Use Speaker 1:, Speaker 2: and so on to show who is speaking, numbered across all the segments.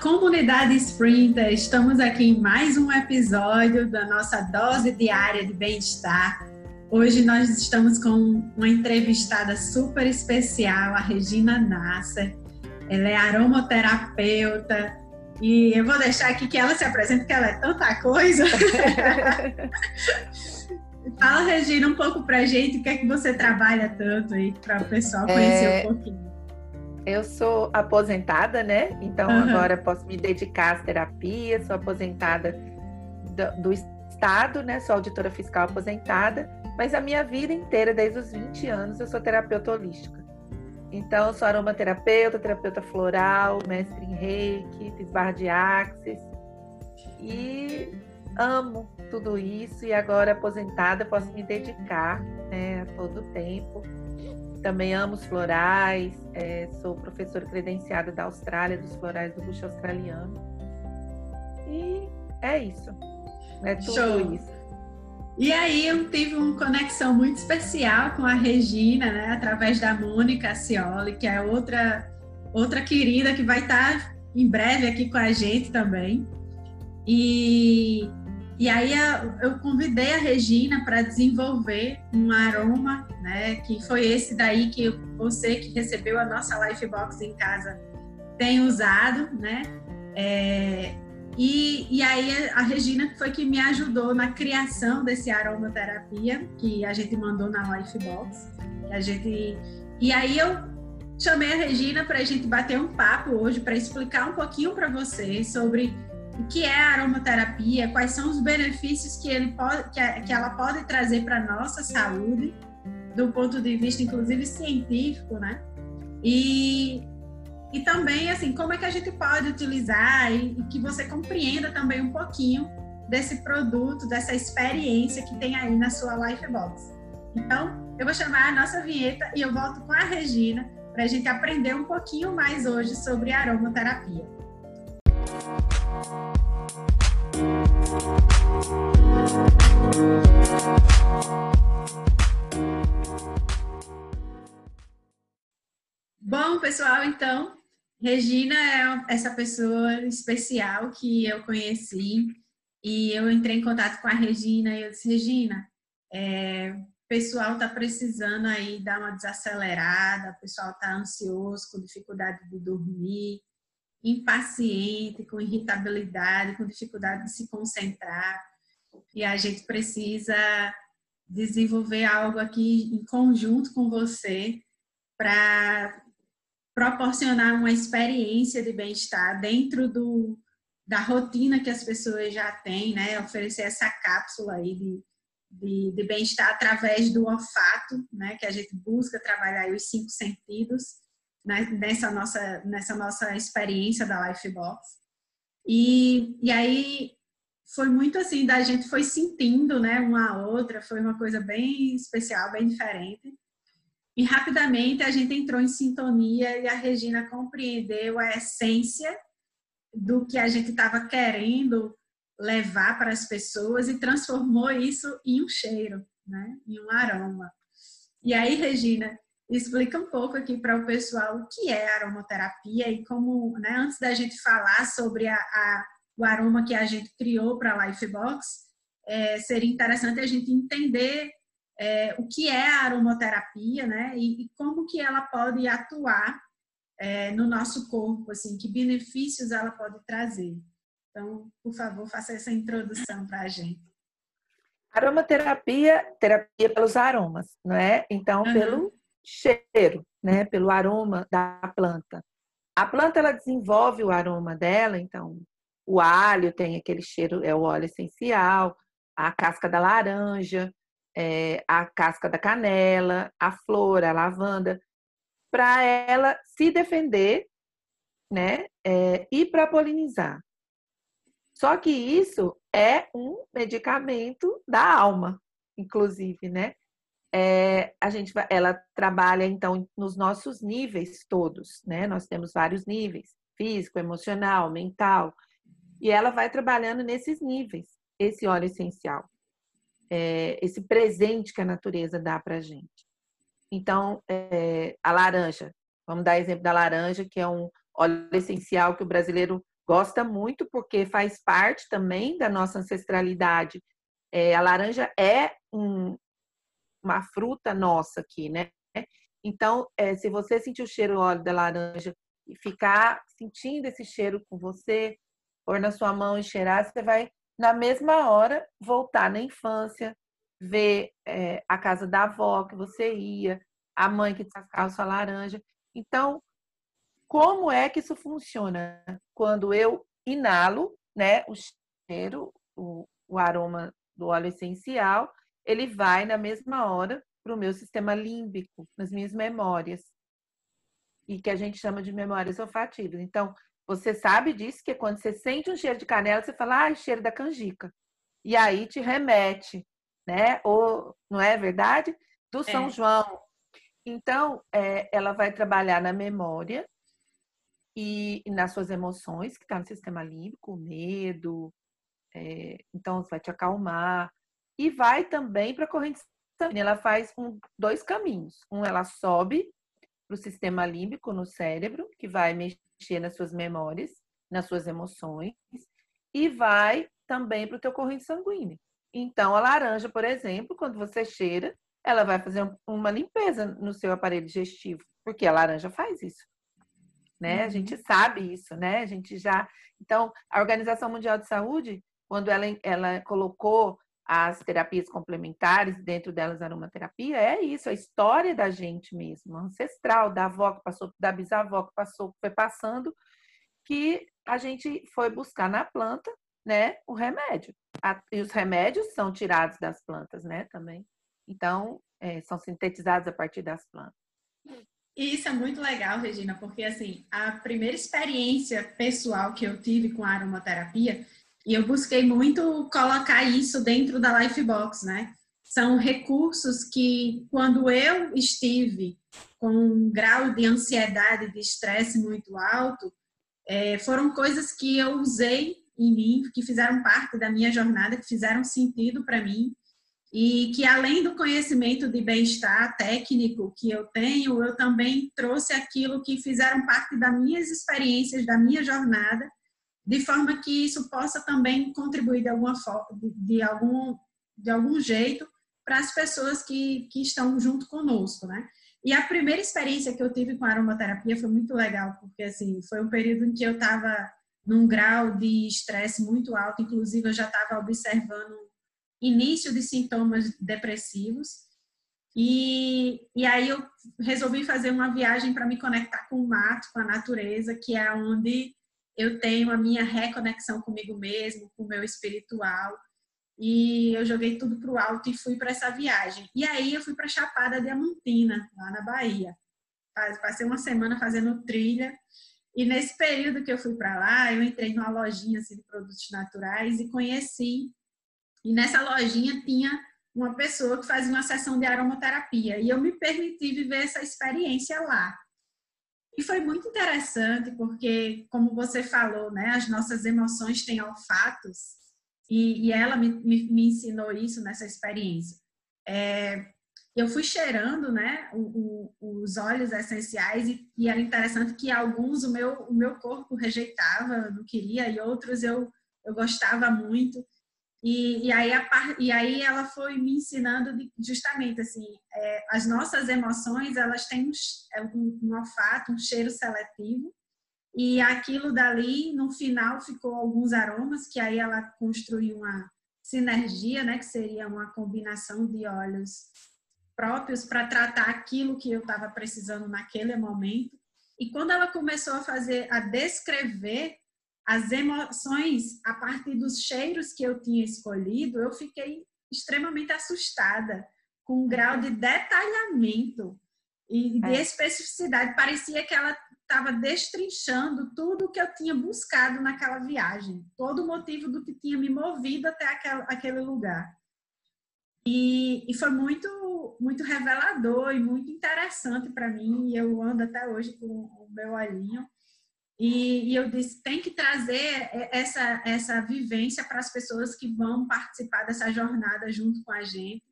Speaker 1: comunidade Sprinter! Estamos aqui em mais um episódio da nossa dose diária de bem-estar. Hoje nós estamos com uma entrevistada super especial, a Regina Nasser. Ela é aromaterapeuta e eu vou deixar aqui que ela se apresente, porque ela é tanta coisa. Fala, Regina, um pouco pra gente o que é que você trabalha tanto aí, para o pessoal conhecer é... um pouquinho.
Speaker 2: Eu sou aposentada, né? Então uhum. agora posso me dedicar às terapias, sou aposentada do, do, Estado, né? Sou auditora fiscal aposentada, mas a minha vida inteira, desde os 20 anos, eu sou terapeuta holística. Então, sou aromaterapeuta, terapeuta floral, mestre em reiki, fiz barra de axis e amo tudo isso e agora aposentada posso me dedicar né, a todo o tempo também amo os florais, é, sou professora credenciada da Austrália, dos florais do bucho australiano. E é isso. É tudo Show. isso.
Speaker 1: E aí eu tive uma conexão muito especial com a Regina, né, através da Mônica Cioli, que é outra outra querida que vai estar em breve aqui com a gente também. E e aí eu convidei a Regina para desenvolver um aroma, né? Que foi esse daí que você que recebeu a nossa Lifebox em casa tem usado, né? É, e, e aí a Regina foi que me ajudou na criação desse aromaterapia que a gente mandou na Lifebox. A gente e aí eu chamei a Regina para a gente bater um papo hoje para explicar um pouquinho para vocês sobre o que é a aromaterapia, quais são os benefícios que, ele pode, que, que ela pode trazer para a nossa saúde, do ponto de vista, inclusive, científico, né? E, e também, assim, como é que a gente pode utilizar e, e que você compreenda também um pouquinho desse produto, dessa experiência que tem aí na sua Lifebox. Então, eu vou chamar a nossa vinheta e eu volto com a Regina para a gente aprender um pouquinho mais hoje sobre aromaterapia. Bom, pessoal, então, Regina é essa pessoa especial que eu conheci e eu entrei em contato com a Regina e eu disse, Regina, é, o pessoal está precisando aí dar uma desacelerada, o pessoal está ansioso, com dificuldade de dormir, impaciente, com irritabilidade, com dificuldade de se concentrar. E a gente precisa desenvolver algo aqui em conjunto com você para proporcionar uma experiência de bem-estar dentro do, da rotina que as pessoas já têm, né? Oferecer essa cápsula aí de, de, de bem-estar através do olfato, né? Que a gente busca trabalhar os cinco sentidos nessa, nossa, nessa nossa experiência da Lifebox. E, e aí foi muito assim, da gente foi sentindo, né, uma a outra, foi uma coisa bem especial, bem diferente. E rapidamente a gente entrou em sintonia e a Regina compreendeu a essência do que a gente estava querendo levar para as pessoas e transformou isso em um cheiro, né, em um aroma. E aí, Regina, explica um pouco aqui para o pessoal o que é aromaterapia e como, né, antes da gente falar sobre a, a, o aroma que a gente criou para a Lifebox, é, seria interessante a gente entender é, o que é a aromaterapia, né, e, e como que ela pode atuar é, no nosso corpo, assim, que benefícios ela pode trazer. Então, por favor, faça essa introdução para a gente.
Speaker 2: Aromaterapia, terapia pelos aromas, não é? Então, uhum. pelo cheiro, né, pelo aroma da planta. A planta ela desenvolve o aroma dela, então o alho tem aquele cheiro, é o óleo essencial, a casca da laranja, é, a casca da canela, a flor, a lavanda, para ela se defender, né, é, e para polinizar. Só que isso é um medicamento da alma, inclusive, né? É, a gente ela trabalha então nos nossos níveis todos, né? Nós temos vários níveis: físico, emocional, mental, e ela vai trabalhando nesses níveis. Esse óleo essencial, é, esse presente que a natureza dá para gente. Então, é, a laranja, vamos dar exemplo da laranja, que é um óleo essencial que o brasileiro gosta muito porque faz parte também da nossa ancestralidade. É, a laranja é um, uma fruta nossa aqui, né? Então, é, se você sentir o cheiro do óleo da laranja e ficar sentindo esse cheiro com você, pôr na sua mão e cheirar, você vai, na mesma hora, voltar na infância, ver é, a casa da avó que você ia, a mãe que descascava sua laranja. Então, como é que isso funciona? Quando eu inalo né, o cheiro, o, o aroma do óleo essencial, ele vai na mesma hora para o meu sistema límbico, nas minhas memórias, e que a gente chama de memórias olfativas. Então, você sabe disso, que quando você sente um cheiro de canela, você fala, ah, cheiro da canjica. E aí te remete, né? Ou, não é verdade? Do São é. João. Então, é, ela vai trabalhar na memória e, e nas suas emoções, que está no sistema límbico, medo. É, então, vai te acalmar. E vai também para a corrente sanguínea. Ela faz um, dois caminhos. Um, ela sobe para o sistema límbico no cérebro, que vai mexer nas suas memórias, nas suas emoções, e vai também para o teu corrente sanguínea. Então, a laranja, por exemplo, quando você cheira, ela vai fazer uma limpeza no seu aparelho digestivo, porque a laranja faz isso. Né? Uhum. A gente sabe isso, né? A gente já. Então, a Organização Mundial de Saúde, quando ela, ela colocou as terapias complementares, dentro delas a aromaterapia, é isso, a história da gente mesmo, ancestral, da avó que passou, da bisavó que passou, foi passando, que a gente foi buscar na planta, né, o remédio. E os remédios são tirados das plantas, né, também. Então, é, são sintetizados a partir das plantas.
Speaker 1: E isso é muito legal, Regina, porque assim, a primeira experiência pessoal que eu tive com a aromaterapia e eu busquei muito colocar isso dentro da Lifebox, né? São recursos que, quando eu estive com um grau de ansiedade, de estresse muito alto, é, foram coisas que eu usei em mim, que fizeram parte da minha jornada, que fizeram sentido para mim e que além do conhecimento de bem-estar técnico que eu tenho, eu também trouxe aquilo que fizeram parte das minhas experiências, da minha jornada de forma que isso possa também contribuir de alguma forma, de, algum, de algum jeito para as pessoas que, que estão junto conosco, né? E a primeira experiência que eu tive com a aromaterapia foi muito legal, porque assim, foi um período em que eu estava num grau de estresse muito alto, inclusive eu já estava observando início de sintomas depressivos. E, e aí eu resolvi fazer uma viagem para me conectar com o mato, com a natureza, que é onde eu tenho a minha reconexão comigo mesmo, com o meu espiritual. E eu joguei tudo para o alto e fui para essa viagem. E aí eu fui para Chapada Diamantina, lá na Bahia. Passei uma semana fazendo trilha. E nesse período que eu fui para lá, eu entrei numa lojinha assim, de produtos naturais e conheci. E nessa lojinha tinha uma pessoa que fazia uma sessão de aromaterapia. E eu me permiti viver essa experiência lá. E foi muito interessante porque, como você falou, né, as nossas emoções têm olfatos e, e ela me, me, me, ensinou isso nessa experiência. É, eu fui cheirando, né, o, o, os óleos essenciais e, e, era interessante que alguns o meu, o meu corpo rejeitava, não queria, e outros eu, eu gostava muito. E, e, aí, a, e aí ela foi me ensinando justamente assim, é, as nossas emoções elas têm é um, um, olfato, um cheiro seletivo e aquilo dali no final ficou alguns aromas que aí ela construiu uma sinergia, né, que seria uma combinação de óleos próprios para tratar aquilo que eu estava precisando naquele momento. E quando ela começou a fazer, a descrever as emoções a partir dos cheiros que eu tinha escolhido, eu fiquei extremamente assustada com um grau de detalhamento e de é. especificidade. Parecia que ela estava destrinchando tudo que eu tinha buscado naquela viagem, todo o motivo do que tinha me movido até aquel, aquele lugar. E, e, foi muito, muito revelador e muito interessante para mim. E eu ando até hoje com o meu olhinho e, e, eu disse, tem que trazer essa, essa vivência para as pessoas que vão participar dessa jornada junto com a gente.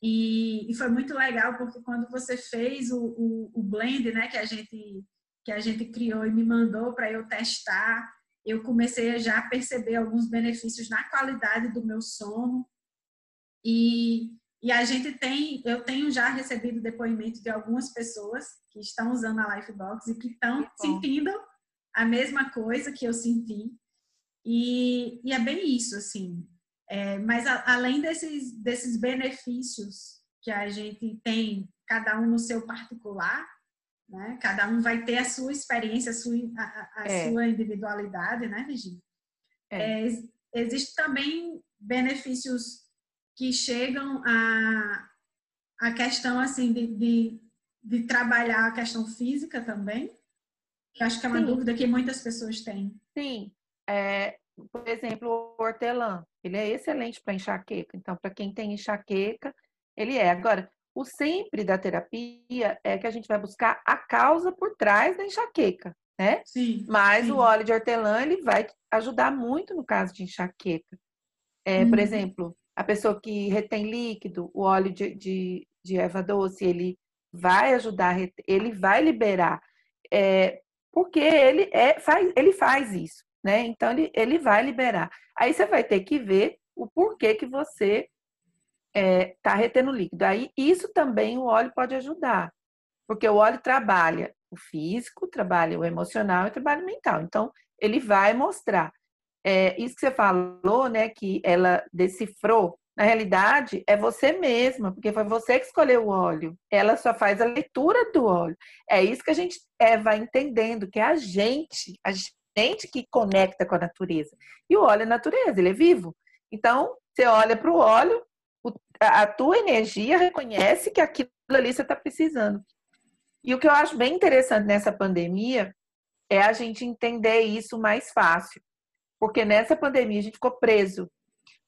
Speaker 1: E, e foi muito legal, porque quando você fez o, o, o, blend, né, que a gente que a gente criou e me mandou para eu testar, eu comecei a já perceber alguns benefícios na qualidade do meu sono. E, e a gente tem, eu tenho já recebido depoimento de algumas pessoas que estão usando a Lifebox e que estão sentindo a mesma coisa que eu senti. E, e é bem isso, assim. É, mas a, além desses, desses benefícios que a gente tem, cada um no seu particular, né? Cada um vai ter a sua experiência, a sua, a, a é. sua individualidade, né, Regina? É. É, Existem também benefícios que chegam a, a questão assim de, de, de trabalhar a questão física também, que acho que é uma Sim. dúvida que muitas pessoas têm.
Speaker 2: Sim. É, por exemplo, o hortelã, ele é excelente para enxaqueca. Então, para quem tem enxaqueca, ele é. Agora, o sempre da terapia é que a gente vai buscar a causa por trás da enxaqueca, né?
Speaker 1: Sim.
Speaker 2: Mas
Speaker 1: sim.
Speaker 2: o óleo de hortelã ele vai ajudar muito no caso de enxaqueca. É, hum. Por uhum. exemplo, a pessoa que retém líquido, o óleo de, de, de erva doce, ele vai ajudar, ele vai liberar, é, porque ele, é, faz, ele faz isso, né? Então ele, ele vai liberar. Aí você vai ter que ver o porquê que você está é, tá retendo líquido. Aí isso também o óleo pode ajudar, porque o óleo trabalha o físico, trabalha o emocional e trabalha o mental. Então ele vai mostrar. É, isso que você falou, né, que ela decifrou, na realidade é você mesma, porque foi você que escolheu o óleo. Ela só faz a leitura do óleo. É isso que a gente é, vai entendendo, que é a gente, a gente que conecta com a natureza. E o óleo é natureza, ele é vivo. Então, você olha para o óleo, a tua energia reconhece que aquilo ali você está precisando. E o que eu acho bem interessante nessa pandemia é a gente entender isso mais fácil. Porque nessa pandemia a gente ficou preso.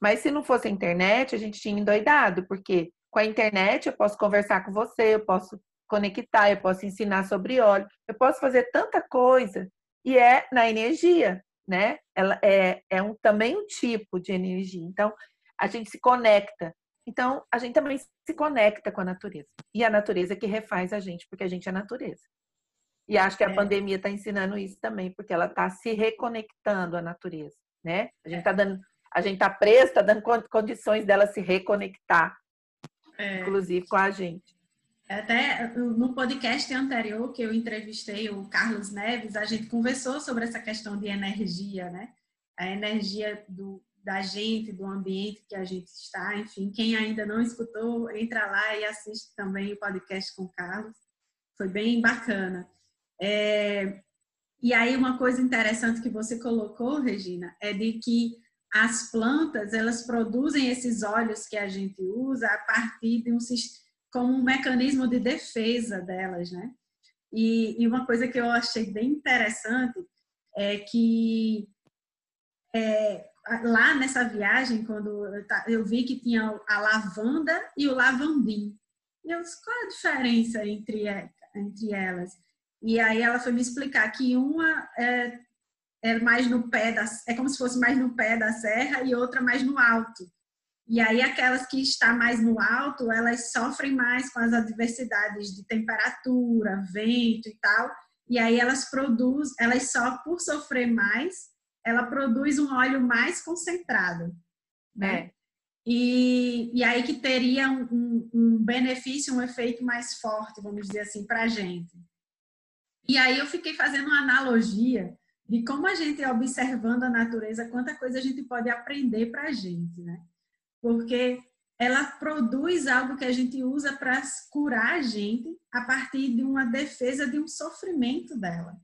Speaker 2: Mas se não fosse a internet, a gente tinha endoidado, porque com a internet eu posso conversar com você, eu posso conectar, eu posso ensinar sobre óleo, eu posso fazer tanta coisa. E é na energia, né? Ela é, é um, também um tipo de energia. Então, a gente se conecta. Então, a gente também se conecta com a natureza. E a natureza que refaz a gente, porque a gente é natureza. E acho que a é. pandemia está ensinando isso também, porque ela está se reconectando à natureza, né? A gente está dando, a gente está presa, está dando condições dela se reconectar, é. inclusive com a gente.
Speaker 1: Até no podcast anterior que eu entrevistei o Carlos Neves, a gente conversou sobre essa questão de energia, né? A energia do, da gente, do ambiente que a gente está. Enfim, quem ainda não escutou, entra lá e assiste também o podcast com o Carlos. Foi bem bacana. É... E aí, uma coisa interessante que você colocou, Regina, é de que as plantas, elas produzem esses óleos que a gente usa a partir de um como um mecanismo de defesa delas, né? E, e uma coisa que eu achei bem interessante é que é, lá nessa viagem, quando eu vi que tinha a lavanda e o lavandim. Eu disse, qual é a diferença entre, entre elas? E aí ela foi me explicar que uma é, é mais no pé da, é como se fosse mais no pé da serra e outra mais no alto. E aí aquelas que estão mais no alto, elas sofrem mais com as adversidades de temperatura, vento e tal. E aí elas produzem, elas só por sofrer mais, ela produz um óleo mais concentrado, né? É. E, e aí que teria um, um, benefício, um efeito mais forte, vamos dizer assim, para a gente. E aí eu fiquei fazendo uma analogia de como a gente observando a natureza, quanta coisa a gente pode aprender para a gente, né? Porque ela produz algo que a gente usa para curar a gente a partir de uma defesa de um sofrimento dela.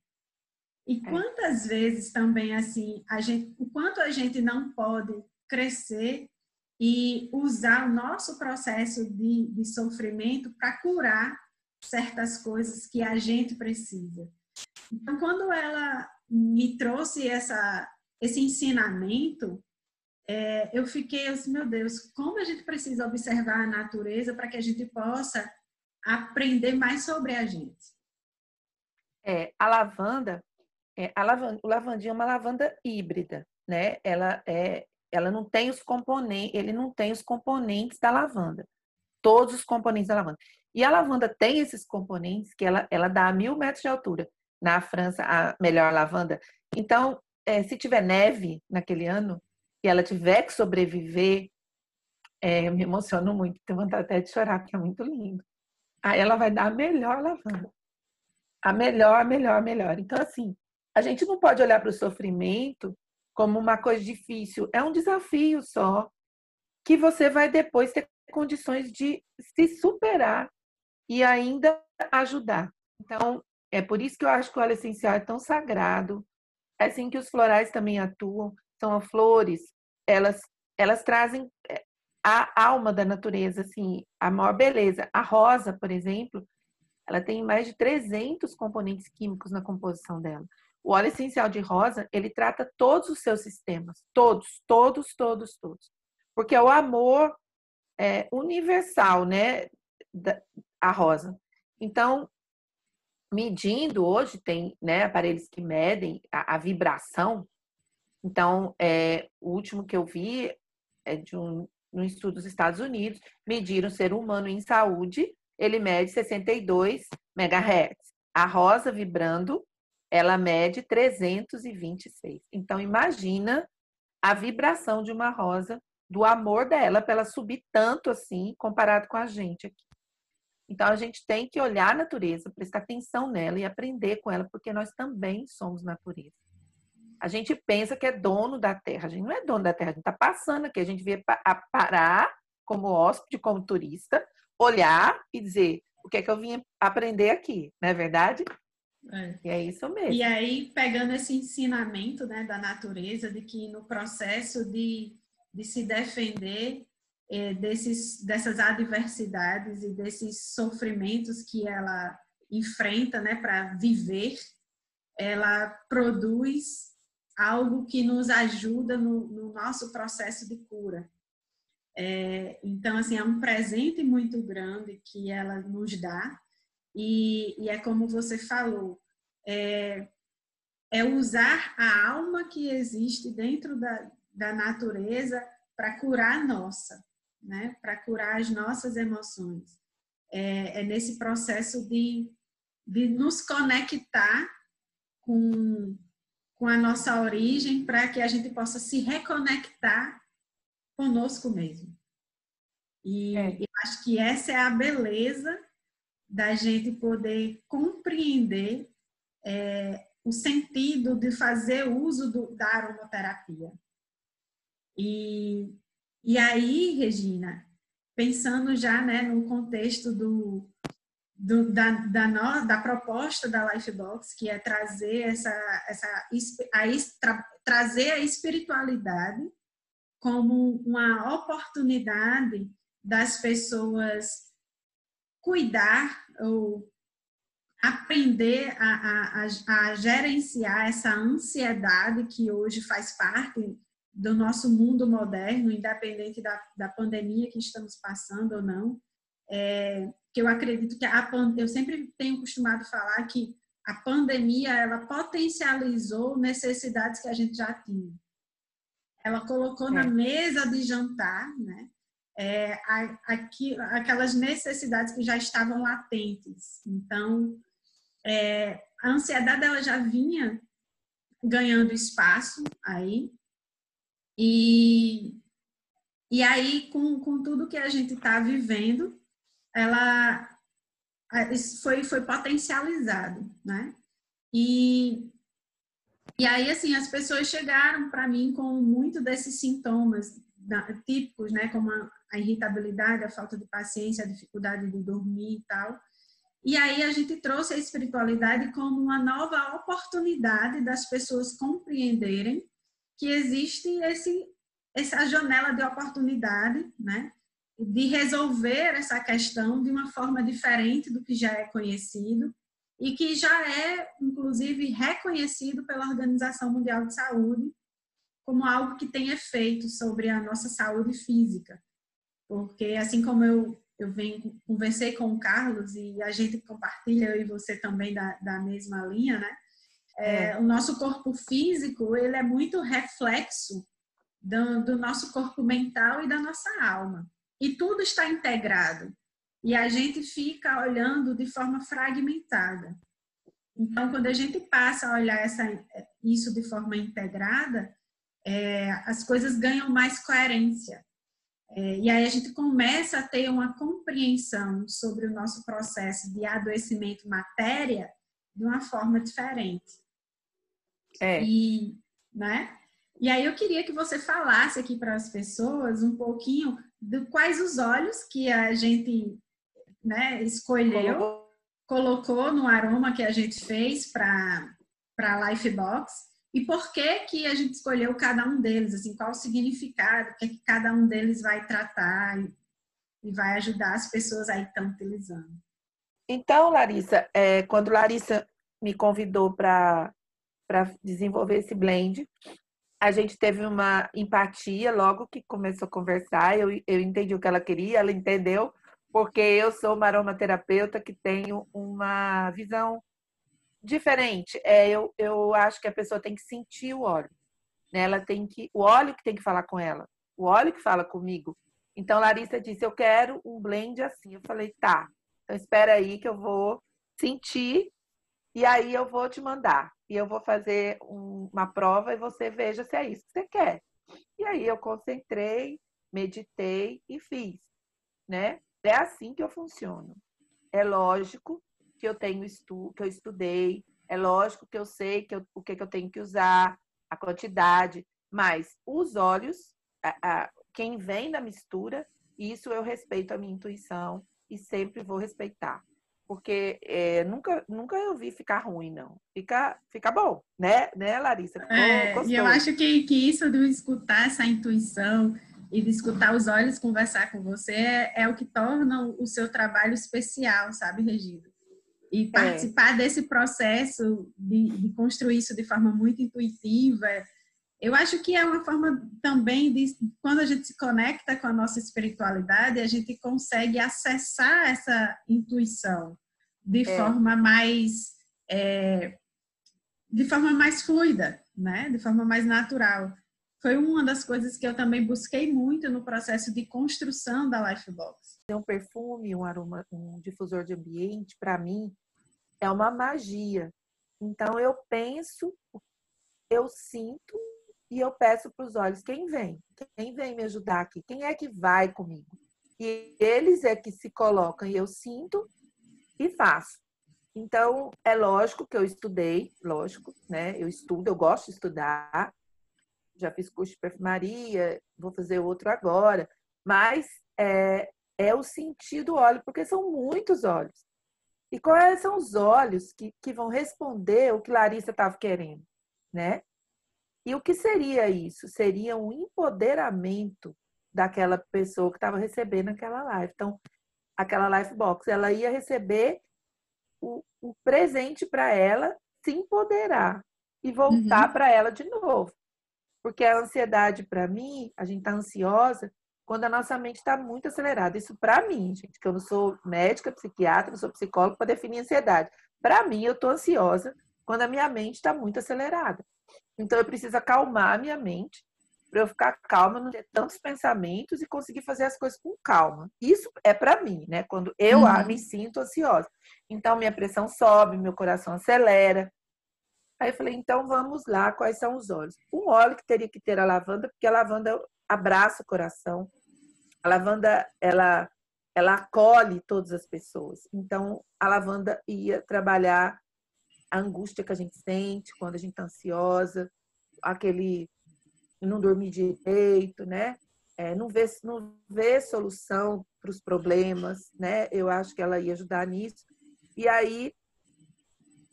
Speaker 1: E é. quantas vezes também assim, a gente, o quanto a gente não pode crescer e usar o nosso processo de, de sofrimento para curar certas coisas que a gente precisa. Então, quando ela me trouxe essa, esse ensinamento, é, eu fiquei assim, meu Deus, como a gente precisa observar a natureza para que a gente possa aprender mais sobre a gente.
Speaker 2: É, a lavanda, é, a lavanda, o lavandinho é uma lavanda híbrida, né? Ela é, ela não tem os componentes, ele não tem os componentes da lavanda, todos os componentes da lavanda. E a lavanda tem esses componentes que ela, ela dá a mil metros de altura. Na França, a melhor lavanda. Então, é, se tiver neve naquele ano e ela tiver que sobreviver, é, eu me emociono muito, tenho vontade até de chorar, porque é muito lindo. Aí ela vai dar a melhor lavanda. A melhor, a melhor, a melhor. Então, assim, a gente não pode olhar para o sofrimento como uma coisa difícil. É um desafio só que você vai depois ter condições de se superar e ainda ajudar. Então, é por isso que eu acho que o óleo essencial é tão sagrado. É assim que os florais também atuam. São as flores, elas, elas trazem é, a alma da natureza, assim, a maior beleza. A rosa, por exemplo, ela tem mais de 300 componentes químicos na composição dela. O óleo essencial de rosa, ele trata todos os seus sistemas, todos, todos, todos, todos. Porque é o amor é, universal, né, da, a rosa. Então, medindo hoje tem né, aparelhos que medem a, a vibração. Então, é, o último que eu vi é de um, um estudo dos Estados Unidos, mediram o ser humano em saúde, ele mede 62 MHz. A rosa vibrando, ela mede 326. Então, imagina a vibração de uma rosa, do amor dela, para ela subir tanto assim, comparado com a gente aqui. Então, a gente tem que olhar a natureza, prestar atenção nela e aprender com ela, porque nós também somos natureza. A gente pensa que é dono da terra, a gente não é dono da terra, a gente está passando aqui, a gente veio parar como hóspede, como turista, olhar e dizer o que é que eu vim aprender aqui, não é verdade? É. E é isso mesmo.
Speaker 1: E aí, pegando esse ensinamento né, da natureza, de que no processo de, de se defender, é, desses, dessas adversidades e desses sofrimentos que ela enfrenta né, para viver, ela produz algo que nos ajuda no, no nosso processo de cura. É, então, assim, é um presente muito grande que ela nos dá, e, e é como você falou, é, é usar a alma que existe dentro da, da natureza para curar a nossa né, para curar as nossas emoções. É, é, nesse processo de, de nos conectar com, com a nossa origem para que a gente possa se reconectar conosco mesmo. E é. eu acho que essa é a beleza da gente poder compreender é, o sentido de fazer uso do, da aromaterapia. E e aí, Regina, pensando já né, no contexto do, do, da, da, no, da, proposta da Lifebox, que é trazer essa, essa a, tra, trazer a espiritualidade como uma oportunidade das pessoas cuidar ou aprender a, a, a, gerenciar essa ansiedade que hoje faz parte do nosso mundo moderno, independente da, da pandemia que estamos passando ou não, é, que eu acredito que a eu sempre tenho costumado falar que a pandemia ela potencializou necessidades que a gente já tinha. Ela colocou é. na mesa de jantar, né? É, aqui, aquelas necessidades que já estavam latentes. Então, é, a ansiedade ela já vinha ganhando espaço aí e, e aí, com, com tudo que a gente está vivendo, ela foi, foi potencializado, né? E, e aí, assim, as pessoas chegaram para mim com muito desses sintomas típicos, né? Como a, a irritabilidade, a falta de paciência, a dificuldade de dormir e tal. E aí a gente trouxe a espiritualidade como uma nova oportunidade das pessoas compreenderem que existe esse, essa janela de oportunidade, né? De resolver essa questão de uma forma diferente do que já é conhecido e que já é, inclusive, reconhecido pela Organização Mundial de Saúde como algo que tem efeito sobre a nossa saúde física. Porque, assim como eu, eu venho, conversei com o Carlos e a gente compartilha, eu e você também, da, da mesma linha, né? É, é, o nosso corpo físico ele é muito reflexo do, do, nosso corpo mental e da nossa alma. E tudo está integrado. E a gente fica olhando de forma fragmentada. Então, quando a gente passa a olhar essa isso de forma integrada, é, as coisas ganham mais coerência. É, e aí a gente começa a ter uma compreensão sobre o nosso processo de adoecimento matéria de uma forma diferente.
Speaker 2: É.
Speaker 1: E, né? E aí eu queria que você falasse aqui para as pessoas um pouquinho de quais os olhos que a gente né, escolheu, colocou. colocou no aroma que a gente fez para a Lifebox e por que que a gente escolheu cada um deles, assim, qual o significado, o que, é que cada um deles vai tratar e, e vai ajudar as pessoas aí que estão utilizando.
Speaker 2: Então, Larissa, é, quando Larissa me convidou para desenvolver esse blend, a gente teve uma empatia logo que começou a conversar. Eu, eu entendi o que ela queria, ela entendeu, porque eu sou uma aromaterapeuta que tenho uma visão diferente. É, eu, eu acho que a pessoa tem que sentir o óleo. Né? Ela tem que, o óleo que tem que falar com ela, o óleo que fala comigo. Então, Larissa disse: Eu quero um blend assim. Eu falei: Tá, então espera aí que eu vou sentir e aí eu vou te mandar. E eu vou fazer um, uma prova e você veja se é isso que você quer. E aí eu concentrei, meditei e fiz, né? É assim que eu funciono. É lógico que eu tenho estu que eu estudei, é lógico que eu sei que eu, o que, que eu tenho que usar, a quantidade, mas os olhos, a, a, quem vem da mistura, isso eu respeito a minha intuição e sempre vou respeitar porque é, nunca, nunca eu vi ficar ruim, não. Fica, fica bom, né, né Larissa? Ficou
Speaker 1: é, e eu acho que, que isso de escutar essa intuição e de escutar os olhos conversar com você é, é o que torna o seu trabalho especial, sabe, Regina? E é. participar é. desse processo de, de construir isso de forma muito intuitiva, eu acho que é uma forma também de, quando a gente se conecta com a nossa espiritualidade, a gente consegue acessar essa intuição de é. forma mais é, de forma mais fluida, né? De forma mais natural. Foi uma das coisas que eu também busquei muito no processo de construção da Lifebox.
Speaker 2: Um perfume, um aroma, um difusor de ambiente, para mim, é uma magia. Então eu penso, eu sinto e eu peço para os olhos quem vem, quem vem me ajudar aqui, quem é que vai comigo. E eles é que se colocam e eu sinto e faço. Então, é lógico que eu estudei, lógico, né? Eu estudo, eu gosto de estudar. Já fiz curso de perfumaria, vou fazer outro agora. Mas é, é o sentido do óleo, porque são muitos olhos. E quais são os olhos que, que vão responder o que Larissa estava querendo, né? E o que seria isso? Seria um empoderamento daquela pessoa que estava recebendo aquela live. Então, aquela life box, ela ia receber o, o presente para ela se empoderar e voltar uhum. para ela de novo. Porque a ansiedade, para mim, a gente está ansiosa quando a nossa mente está muito acelerada. Isso para mim, gente, que eu não sou médica, psiquiatra, não sou psicóloga para definir ansiedade. Para mim, eu estou ansiosa quando a minha mente está muito acelerada. Então eu preciso acalmar a minha mente para eu ficar calma, não ter tantos pensamentos e conseguir fazer as coisas com calma. Isso é para mim, né? Quando eu uhum. me sinto ansiosa. Então minha pressão sobe, meu coração acelera. Aí eu falei, então vamos lá, quais são os óleos? Um óleo que teria que ter a lavanda, porque a lavanda abraça o coração. A lavanda, ela ela acolhe todas as pessoas. Então, a lavanda ia trabalhar a angústia que a gente sente quando a gente está ansiosa, aquele não dormir direito, né? É, não ver não vê solução para os problemas, né? Eu acho que ela ia ajudar nisso. E aí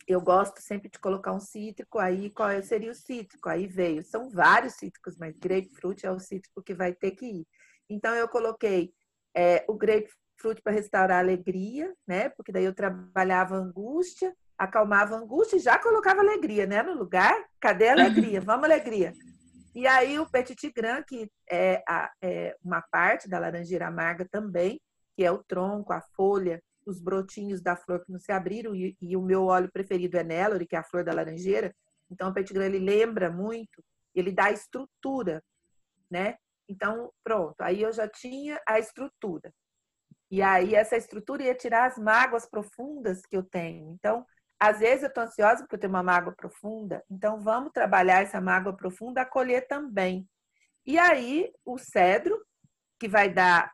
Speaker 2: eu gosto sempre de colocar um cítrico. Aí qual é, seria o cítrico? Aí veio, são vários cítricos, mas grapefruit é o cítrico que vai ter que ir. Então eu coloquei é, o grapefruit para restaurar a alegria, né? Porque daí eu trabalhava angústia acalmava a angústia e já colocava alegria, né, no lugar. Cadê a alegria? Vamos alegria. E aí o petit gran, que é, a, é, uma parte da laranjeira amarga também, que é o tronco, a folha, os brotinhos da flor que não se abriram, e, e o meu óleo preferido é Nellory, que é a flor da laranjeira. Então o petit gran ele lembra muito, ele dá estrutura, né? Então, pronto, aí eu já tinha a estrutura. E aí essa estrutura ia tirar as mágoas profundas que eu tenho. Então, às vezes eu estou ansiosa porque eu tenho uma mágoa profunda, então vamos trabalhar essa mágoa profunda, acolher também. E aí, o cedro, que vai dar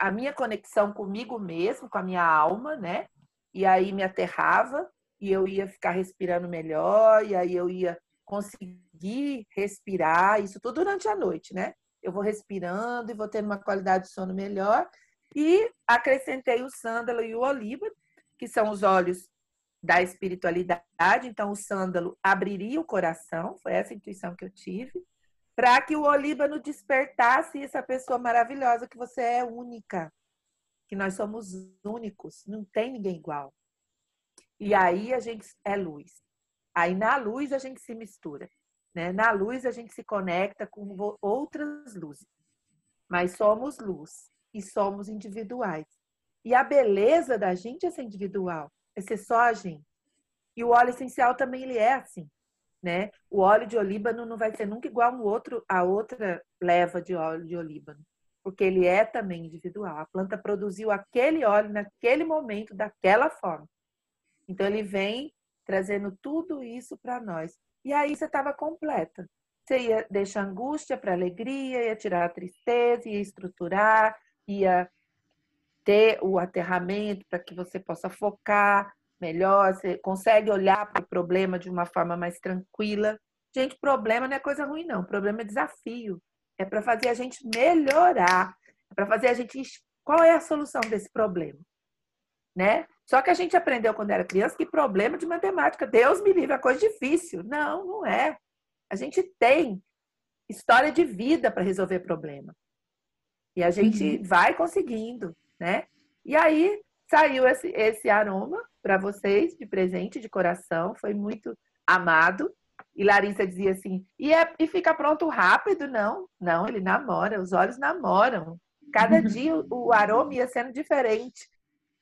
Speaker 2: a minha conexão comigo mesmo, com a minha alma, né? E aí me aterrava e eu ia ficar respirando melhor, e aí eu ia conseguir respirar, isso tudo durante a noite, né? Eu vou respirando e vou tendo uma qualidade de sono melhor. E acrescentei o sândalo e o oliva, que são os óleos da espiritualidade. Então, o sândalo abriria o coração, foi essa a intuição que eu tive, para que o olíbano despertasse essa pessoa maravilhosa que você é única, que nós somos únicos, não tem ninguém igual. E aí a gente é luz. Aí na luz a gente se mistura, né? Na luz a gente se conecta com outras luzes. Mas somos luz e somos individuais. E a beleza da gente é ser individual, é a gente. E o óleo essencial também ele é assim, né? O óleo de olíbano não vai ser nunca igual um outro a outra leva de óleo de olíbano, porque ele é também individual. A planta produziu aquele óleo naquele momento daquela forma. Então ele vem trazendo tudo isso para nós. E aí você estava completa. Você ia deixar angústia para alegria, ia tirar a tristeza, ia estruturar, ia ter o aterramento para que você possa focar melhor, você consegue olhar para o problema de uma forma mais tranquila. Gente, problema não é coisa ruim, não. Problema é desafio. É para fazer a gente melhorar. É para fazer a gente. Qual é a solução desse problema? Né? Só que a gente aprendeu quando era criança que problema de matemática, Deus me livre, é coisa difícil. Não, não é. A gente tem história de vida para resolver problema. E a gente uhum. vai conseguindo, né? E aí saiu esse, esse aroma para vocês de presente de coração, foi muito amado. E Larissa dizia assim: e, é, e fica pronto rápido? Não, não, ele namora, os olhos namoram. Cada dia o aroma ia sendo diferente,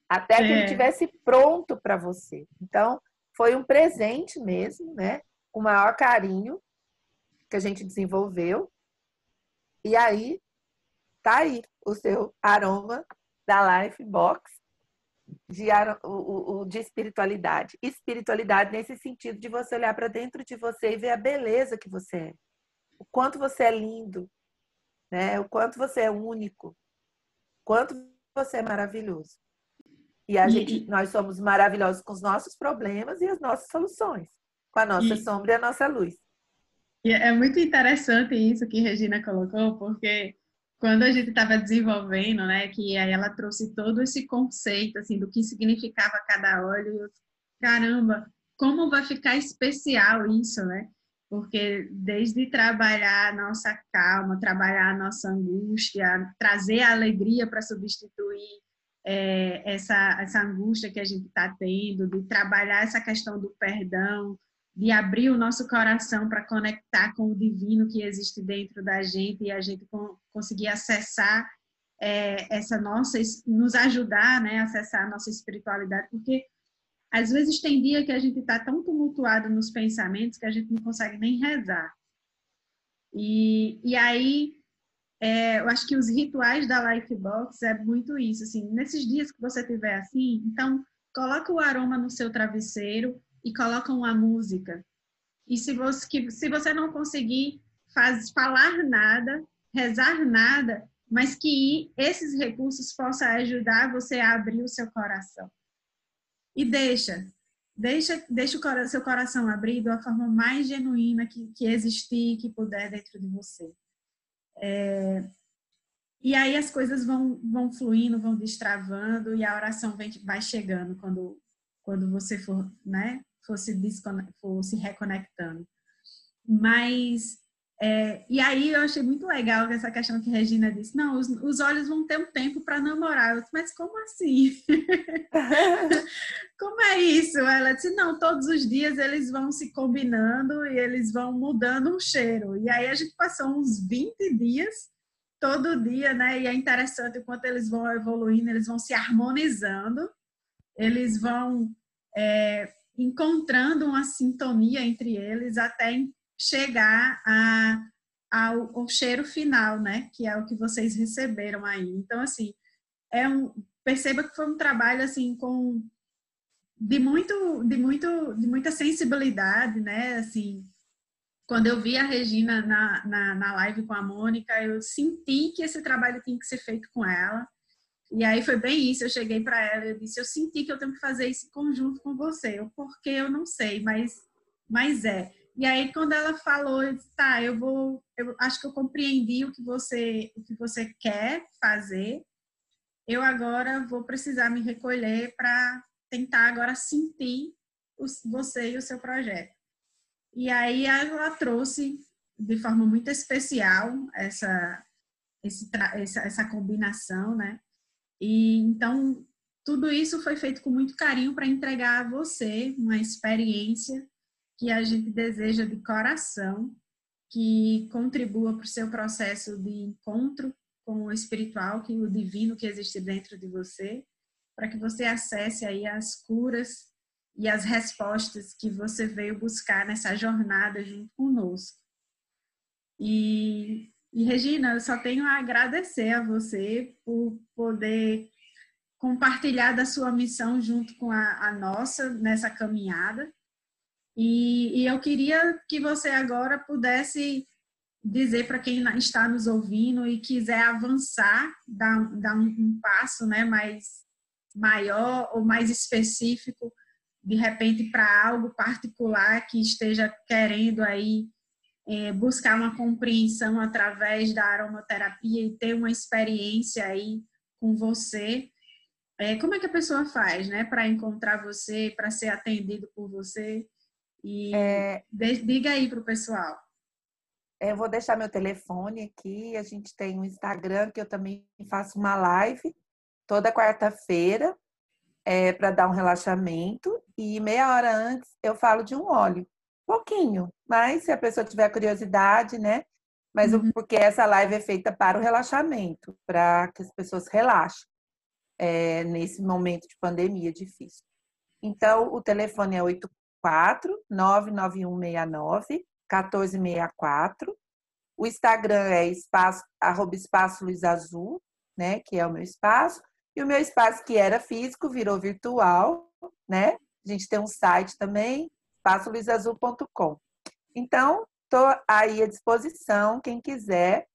Speaker 2: até que é. ele tivesse pronto para você. Então, foi um presente mesmo, né? Com o maior carinho que a gente desenvolveu. E aí, tá aí o seu aroma da Life Box de, o, o, de espiritualidade. Espiritualidade nesse sentido de você olhar para dentro de você e ver a beleza que você é. O quanto você é lindo, né? O quanto você é único. O quanto você é maravilhoso. E a gente, nós somos maravilhosos com os nossos problemas e as nossas soluções, com a nossa e, sombra e a nossa luz.
Speaker 1: E é muito interessante isso que Regina colocou, porque quando a gente estava desenvolvendo, né, que aí ela trouxe todo esse conceito assim do que significava cada óleo, eu, caramba, como vai ficar especial isso, né? Porque desde trabalhar a nossa calma, trabalhar a nossa angústia, trazer a alegria para substituir é, essa, essa angústia que a gente está tendo, de trabalhar essa questão do perdão, de abrir o nosso coração para conectar com o divino que existe dentro da gente e a gente conseguir acessar é, essa nossa, nos ajudar né, a acessar a nossa espiritualidade, porque às vezes tem dia que a gente está tão tumultuado nos pensamentos que a gente não consegue nem rezar. E, e aí, é, eu acho que os rituais da Lifebox é muito isso, assim, nesses dias que você tiver assim, então coloca o aroma no seu travesseiro, e colocam uma música. E se você, se você não conseguir faz, falar nada, rezar nada, mas que esses recursos possam ajudar você a abrir o seu coração. E deixa, deixa, deixa o seu coração abrir da forma mais genuína que, que existir, que puder dentro de você. É, e aí as coisas vão, vão fluindo, vão destravando e a oração vem, vai chegando quando, quando você for, né, fosse, fosse reconectando. Mas, é, e aí eu achei muito legal essa questão que a Regina disse, não, os, os olhos vão ter um tempo para namorar. Eu disse, mas como assim? como é isso? Ela disse, não, todos os dias eles vão se combinando e eles vão mudando um cheiro. E aí a gente passou uns 20 dias todo dia, né? E é interessante o quanto eles vão evoluindo, eles vão se harmonizando, eles vão é, encontrando uma sintonia entre eles até chegar a, ao, ao, cheiro final, né? Que é o que vocês receberam aí. Então, assim, é um, perceba que foi um trabalho assim com de muito, de muito, de muita sensibilidade, né? Assim, quando eu vi a Regina na, na, na live com a Mônica, eu senti que esse trabalho tinha que ser feito com ela. E aí foi bem isso, eu cheguei para ela e disse, eu senti que eu tenho que fazer isso em conjunto com você, eu, porque eu não sei, mas, mas é. E aí quando ela falou, eu disse, tá, eu vou, eu acho que eu compreendi o que você, o que você quer fazer. Eu agora vou precisar me recolher para tentar agora sentir você e o seu projeto. E aí ela trouxe de forma muito especial essa, esse, essa, essa combinação, né? E então tudo isso foi feito com muito carinho para entregar a você uma experiência que a gente deseja de coração, que contribua para o seu processo de encontro com o espiritual, que o divino que existe dentro de você, para que você acesse aí as curas e as respostas que você veio buscar nessa jornada junto conosco. E, e Regina, eu só tenho a agradecer a você por poder compartilhar da sua missão junto com a, a nossa nessa caminhada. E, e, eu queria que você agora pudesse dizer para quem está nos ouvindo e quiser avançar, dar, dar um, um passo né, mais maior ou mais específico de repente para algo particular que esteja querendo aí é, buscar uma compreensão através da aromaterapia e ter uma experiência aí com você. É, como é que a pessoa faz, né, para encontrar você, para ser atendido por você? E é, diga aí para o pessoal.
Speaker 2: Eu vou deixar meu telefone aqui. A gente tem um Instagram que eu também faço uma live toda quarta-feira é, para dar um relaxamento e meia hora antes eu falo de um óleo. Pouquinho, mas se a pessoa tiver curiosidade, né? Mas uhum. porque essa live é feita para o relaxamento, para que as pessoas relaxem é, nesse momento de pandemia difícil. Então, o telefone é 84 99169 1464. O Instagram é espaço, arroba espaço Luiz Azul, né? Que é o meu espaço. E o meu espaço que era físico virou virtual, né? A gente tem um site também, espaçoluizazul.com. Então, estou aí à disposição, quem quiser.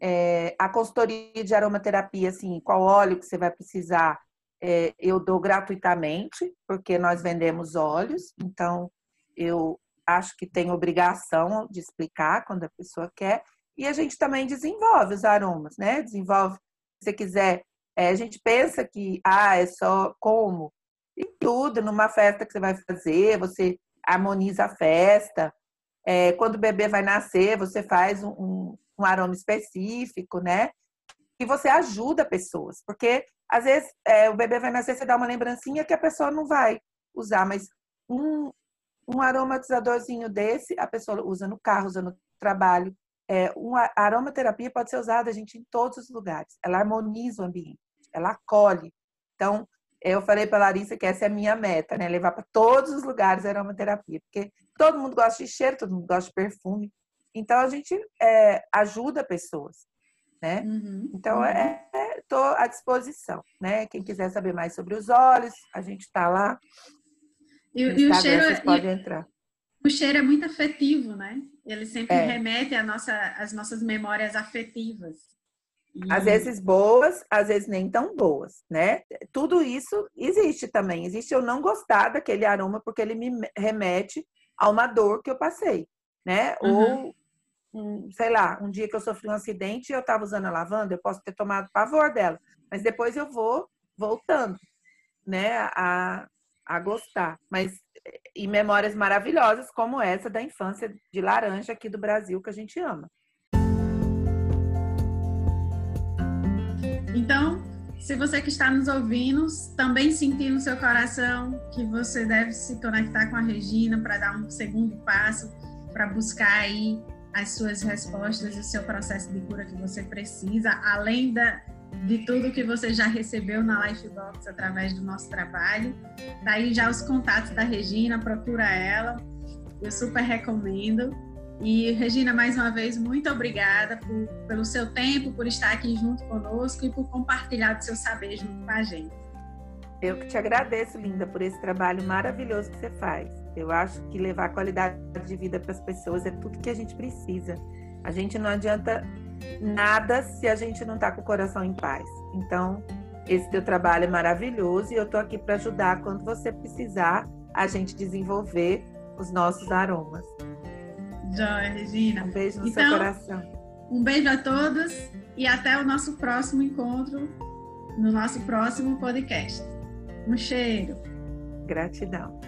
Speaker 2: É, a consultoria de aromaterapia, assim, qual óleo que você vai precisar, é, eu dou gratuitamente, porque nós vendemos óleos, então eu acho que tem obrigação de explicar quando a pessoa quer. E a gente também desenvolve os aromas, né? Desenvolve, se você quiser é, a gente pensa que ah, é só como. E tudo, numa festa que você vai fazer, você harmoniza a festa. É, quando o bebê vai nascer, você faz um, um, aroma específico, né? E você ajuda pessoas, porque às vezes é, o bebê vai nascer, você dá uma lembrancinha que a pessoa não vai usar, mas um, um aromatizadorzinho desse, a pessoa usa no carro, usa no trabalho. É, uma aromaterapia pode ser usada, gente, em todos os lugares. Ela harmoniza o ambiente ela acolhe. Então, eu falei para Larissa que essa é a minha meta, né? Levar para todos os lugares a aromaterapia, porque todo mundo gosta de cheiro, todo mundo gosta de perfume. Então, a gente é, ajuda pessoas, né? Uhum, então, estou uhum. é, à disposição, né? Quem quiser saber mais sobre os olhos, a gente está lá.
Speaker 1: E, e o cheiro, vocês podem entrar. O cheiro é muito afetivo, né? Ele sempre é. remete às nossa, nossas memórias afetivas.
Speaker 2: Às vezes boas, às vezes nem tão boas, né? Tudo isso existe também. Existe eu não gostar daquele aroma porque ele me remete a uma dor que eu passei, né? Uhum. Ou, um, sei lá, um dia que eu sofri um acidente e eu estava usando a lavanda, eu posso ter tomado pavor dela, mas depois eu vou voltando, né? A, a gostar. Mas e memórias maravilhosas como essa da infância de laranja aqui do Brasil que a gente ama.
Speaker 1: Então, se você que está nos ouvindo também sentir no seu coração que você deve se conectar com a Regina para dar um segundo passo, para buscar aí as suas respostas e o seu processo de cura que você precisa, além da, de tudo que você já recebeu na Lifebox através do nosso trabalho. Daí já os contatos da Regina, procura ela. Eu super recomendo. E, Regina, mais uma vez, muito obrigada por, pelo seu tempo, por estar aqui junto conosco e por compartilhar o seu saber junto com a gente.
Speaker 2: Eu que te agradeço, Linda, por esse trabalho maravilhoso que você faz. Eu acho que levar qualidade de vida para as pessoas é tudo que a gente precisa. A gente não adianta nada se a gente não está com o coração em paz. Então, esse teu trabalho é maravilhoso e eu estou aqui para ajudar quando você precisar a gente desenvolver os nossos aromas.
Speaker 1: Joia, Regina.
Speaker 2: Um beijo no então, seu coração.
Speaker 1: Um beijo a todos e até o nosso próximo encontro, no nosso próximo podcast. Um cheiro.
Speaker 2: Gratidão.